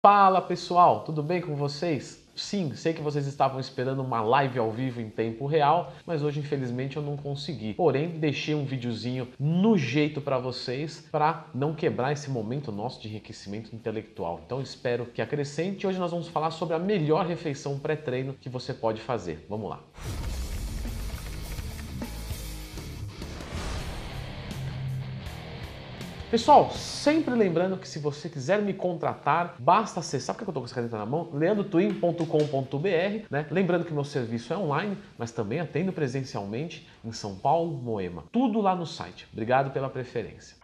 Fala pessoal, tudo bem com vocês? Sim, sei que vocês estavam esperando uma live ao vivo em tempo real, mas hoje infelizmente eu não consegui. Porém, deixei um videozinho no jeito para vocês para não quebrar esse momento nosso de enriquecimento intelectual. Então espero que acrescente. Hoje nós vamos falar sobre a melhor refeição pré-treino que você pode fazer. Vamos lá. Pessoal, sempre lembrando que se você quiser me contratar, basta acessar, porque eu estou com essa caneta na mão, leandrotwin.com.br, né? Lembrando que meu serviço é online, mas também atendo presencialmente em São Paulo, Moema. Tudo lá no site. Obrigado pela preferência.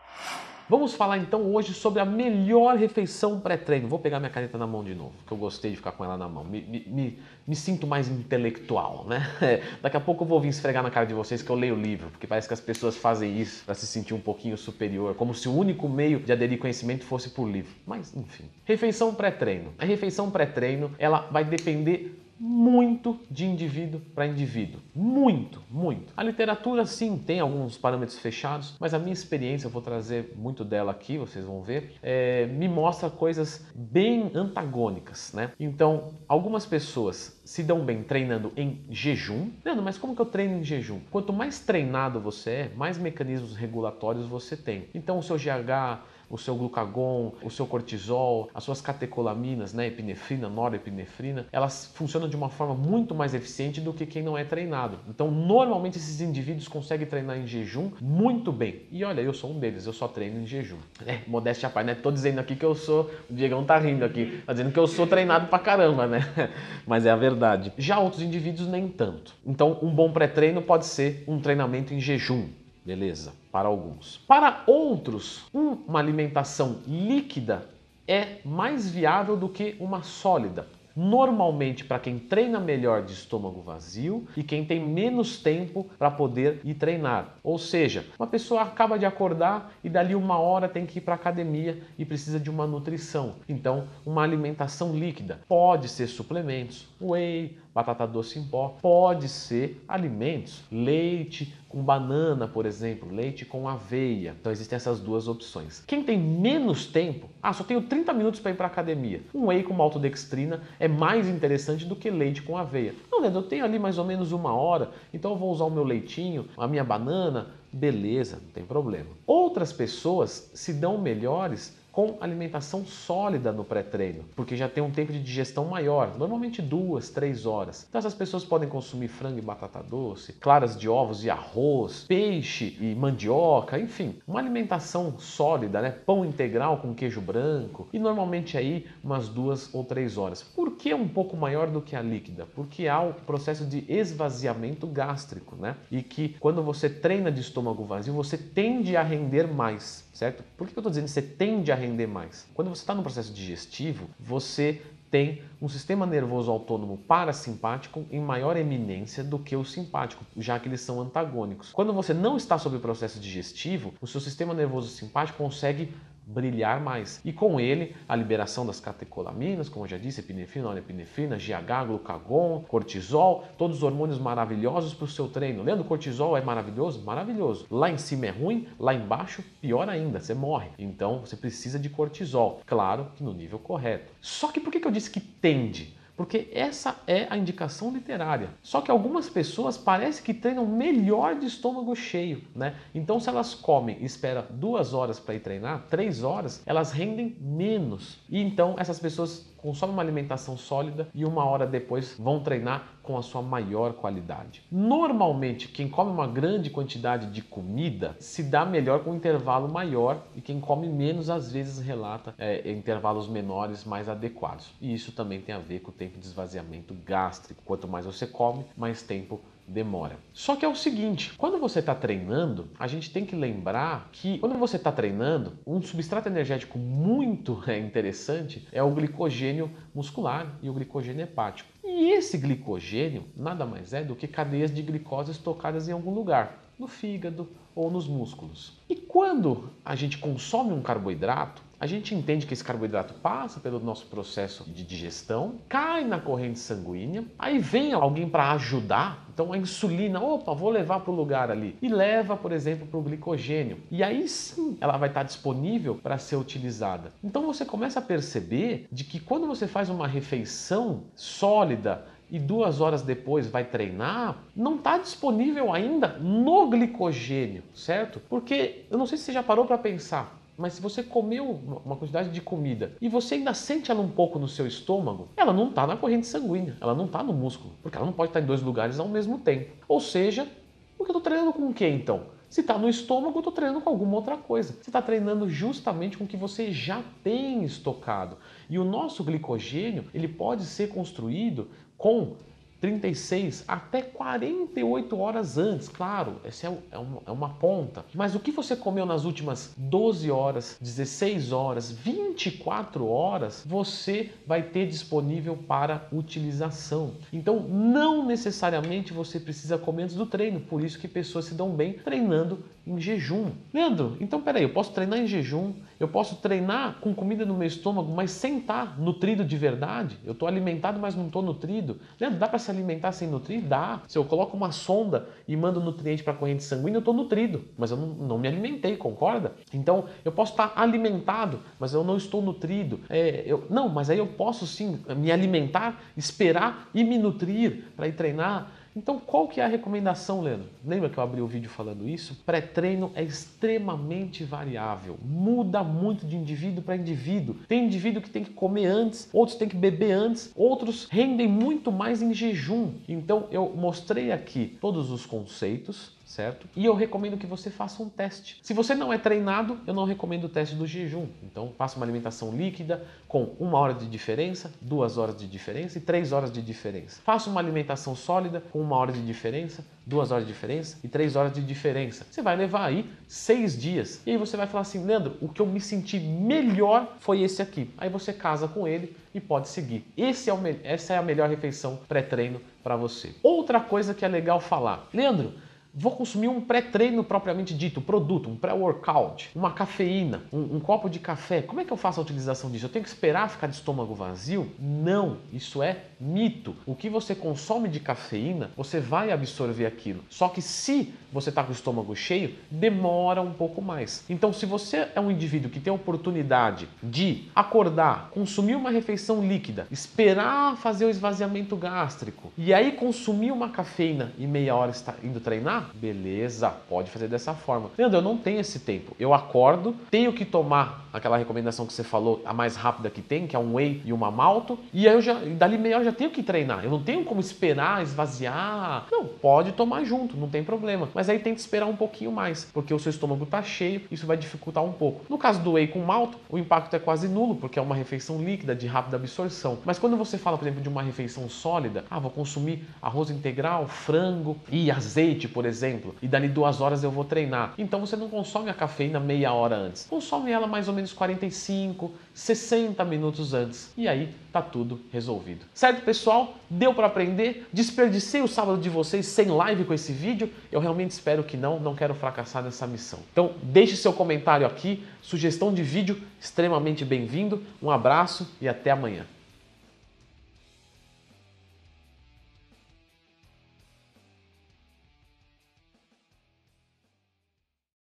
Vamos falar então hoje sobre a melhor refeição pré-treino. Vou pegar minha caneta na mão de novo, que eu gostei de ficar com ela na mão. Me, me, me, sinto mais intelectual, né? Daqui a pouco eu vou vir esfregar na cara de vocês que eu leio o livro, porque parece que as pessoas fazem isso para se sentir um pouquinho superior, como se o único meio de aderir conhecimento fosse por livro. Mas, enfim. Refeição pré-treino. A refeição pré-treino, ela vai depender muito de indivíduo para indivíduo. Muito, muito. A literatura, sim, tem alguns parâmetros fechados, mas a minha experiência, eu vou trazer muito dela aqui, vocês vão ver, é, me mostra coisas bem antagônicas, né? Então, algumas pessoas se dão bem treinando em jejum. Leandro, mas como que eu treino em jejum? Quanto mais treinado você é, mais mecanismos regulatórios você tem. Então, o seu GH o seu glucagon, o seu cortisol, as suas catecolaminas, né, epinefrina, norepinefrina, elas funcionam de uma forma muito mais eficiente do que quem não é treinado. Então, normalmente esses indivíduos conseguem treinar em jejum muito bem. E olha, eu sou um deles, eu só treino em jejum. É, modéstia à parte, né? Tô dizendo aqui que eu sou, o Diegão tá rindo aqui, tá dizendo que eu sou treinado pra caramba, né? Mas é a verdade. Já outros indivíduos nem tanto. Então, um bom pré-treino pode ser um treinamento em jejum. Beleza, para alguns. Para outros, uma alimentação líquida é mais viável do que uma sólida. Normalmente para quem treina melhor de estômago vazio e quem tem menos tempo para poder ir treinar. Ou seja, uma pessoa acaba de acordar e dali uma hora tem que ir para academia e precisa de uma nutrição. Então, uma alimentação líquida pode ser suplementos, whey, batata doce em pó, pode ser alimentos, leite com banana, por exemplo, leite com aveia. Então existem essas duas opções. Quem tem menos tempo, ah, só tenho 30 minutos para ir para academia. Um whey com maltodextrina é mais interessante do que leite com aveia. Não, Leandro, eu tenho ali mais ou menos uma hora, então eu vou usar o meu leitinho, a minha banana, beleza, não tem problema. Outras pessoas se dão melhores com alimentação sólida no pré-treino, porque já tem um tempo de digestão maior, normalmente duas, três horas. Então essas pessoas podem consumir frango e batata doce, claras de ovos e arroz, peixe e mandioca, enfim, uma alimentação sólida, né? Pão integral com queijo branco e normalmente aí umas duas ou três horas. Por que um pouco maior do que a líquida? Porque há o processo de esvaziamento gástrico, né? E que quando você treina de estômago vazio, você tende a render mais certo? Por que eu estou dizendo que você tende a render mais? Quando você está no processo digestivo, você tem um sistema nervoso autônomo parasimpático em maior eminência do que o simpático, já que eles são antagônicos. Quando você não está sob o processo digestivo, o seu sistema nervoso simpático consegue brilhar mais. E com ele, a liberação das catecolaminas, como eu já disse, epinefrina, norepinefrina, GH, glucagon, cortisol, todos os hormônios maravilhosos para o seu treino. Leandro, cortisol é maravilhoso? Maravilhoso. Lá em cima é ruim, lá embaixo, pior ainda, você morre. Então, você precisa de cortisol. Claro que no nível correto. Só que por que eu disse que tende? Porque essa é a indicação literária. Só que algumas pessoas parece que treinam melhor de estômago cheio, né? Então, se elas comem e esperam duas horas para ir treinar, três horas, elas rendem menos. E então essas pessoas consomem uma alimentação sólida e uma hora depois vão treinar com a sua maior qualidade. Normalmente, quem come uma grande quantidade de comida se dá melhor com um intervalo maior e quem come menos às vezes relata é, intervalos menores mais adequados. E isso também tem a ver com o tempo de esvaziamento gástrico. Quanto mais você come, mais tempo demora. Só que é o seguinte, quando você está treinando, a gente tem que lembrar que quando você está treinando, um substrato energético muito interessante é o glicogênio muscular e o glicogênio hepático. E esse glicogênio nada mais é do que cadeias de glicose estocadas em algum lugar, no fígado ou nos músculos. E quando a gente consome um carboidrato, a gente entende que esse carboidrato passa pelo nosso processo de digestão, cai na corrente sanguínea, aí vem alguém para ajudar, então a insulina, opa, vou levar para o lugar ali e leva, por exemplo, para o glicogênio. E aí sim ela vai estar disponível para ser utilizada. Então você começa a perceber de que quando você faz uma refeição sólida, e duas horas depois vai treinar, não está disponível ainda no glicogênio, certo? Porque eu não sei se você já parou para pensar, mas se você comeu uma quantidade de comida e você ainda sente ela um pouco no seu estômago, ela não está na corrente sanguínea, ela não está no músculo, porque ela não pode estar em dois lugares ao mesmo tempo. Ou seja, porque eu estou treinando com o que então? Se está no estômago, eu estou treinando com alguma outra coisa. Você está treinando justamente com o que você já tem estocado. E o nosso glicogênio ele pode ser construído com 36 até 48 horas antes, claro, essa é, é, uma, é, uma, ponta. Mas o que você comeu nas últimas 12 horas, 16 horas, 24 horas, você vai ter disponível para utilização. Então, não necessariamente você precisa comer antes do treino, por isso que pessoas se dão bem treinando em jejum. Leandro, então peraí, eu posso treinar em jejum, eu posso treinar com comida no meu estômago, mas sem estar nutrido de verdade? Eu estou alimentado, mas não estou nutrido? Leandro, dá para se alimentar sem nutrir? Dá. Se eu coloco uma sonda e mando nutriente para a corrente sanguínea, eu estou nutrido, mas eu não, não, me alimentei, concorda? Então eu posso estar alimentado, mas eu não estou nutrido. É, eu, não, mas aí eu posso sim me alimentar, esperar e me nutrir para ir treinar. Então, qual que é a recomendação, Leandro? Lembra que eu abri o vídeo falando isso? Pré-treino é extremamente variável, muda muito de indivíduo para indivíduo. Tem indivíduo que tem que comer antes, outros tem que beber antes, outros rendem muito mais em jejum. Então, eu mostrei aqui todos os conceitos, certo? E eu recomendo que você faça um teste. Se você não é treinado, eu não recomendo o teste do jejum. Então, faça uma alimentação líquida com uma hora de diferença, duas horas de diferença e três horas de diferença. Faça uma alimentação sólida com uma hora de diferença, duas horas de diferença e três horas de diferença. Você vai levar aí seis dias. E aí você vai falar assim, Leandro, o que eu me senti melhor foi esse aqui. Aí você casa com ele e pode seguir. Esse é o, essa é a melhor refeição pré-treino para você. Outra coisa que é legal falar, Leandro, Vou consumir um pré-treino propriamente dito, produto, um pré-workout, uma cafeína, um, um, copo de café. Como é que eu faço a utilização disso? Eu tenho que esperar ficar de estômago vazio? Não, isso é mito. O que você consome de cafeína, você vai absorver aquilo. Só que se você está com o estômago cheio, demora um pouco mais. Então, se você é um indivíduo que tem a oportunidade de acordar, consumir uma refeição líquida, esperar fazer o esvaziamento gástrico e aí consumir uma cafeína e meia hora está indo treinar, beleza, pode fazer dessa forma. Leandro, eu não tenho esse tempo. Eu acordo, tenho que tomar aquela recomendação que você falou, a mais rápida que tem, que é um whey e uma malto, e aí eu já, dali meia hora já tenho que treinar. Eu não tenho como esperar, esvaziar. Não, pode tomar junto, não tem problema. Mas aí que esperar um pouquinho mais, porque o seu estômago está cheio, isso vai dificultar um pouco. No caso do whey com malto, o impacto é quase nulo, porque é uma refeição líquida de rápida absorção. Mas quando você fala, por exemplo, de uma refeição sólida, ah, vou consumir arroz integral, frango e azeite, por exemplo, e dali duas horas eu vou treinar. Então você não consome a cafeína meia hora antes. Consome ela mais ou menos 45, 60 minutos antes. E aí tá tudo resolvido. Certo, pessoal? Deu para aprender? Desperdicei o sábado de vocês sem live com esse vídeo? Eu realmente espero que não, não quero fracassar nessa missão. Então, deixe seu comentário aqui, sugestão de vídeo extremamente bem-vindo. Um abraço e até amanhã.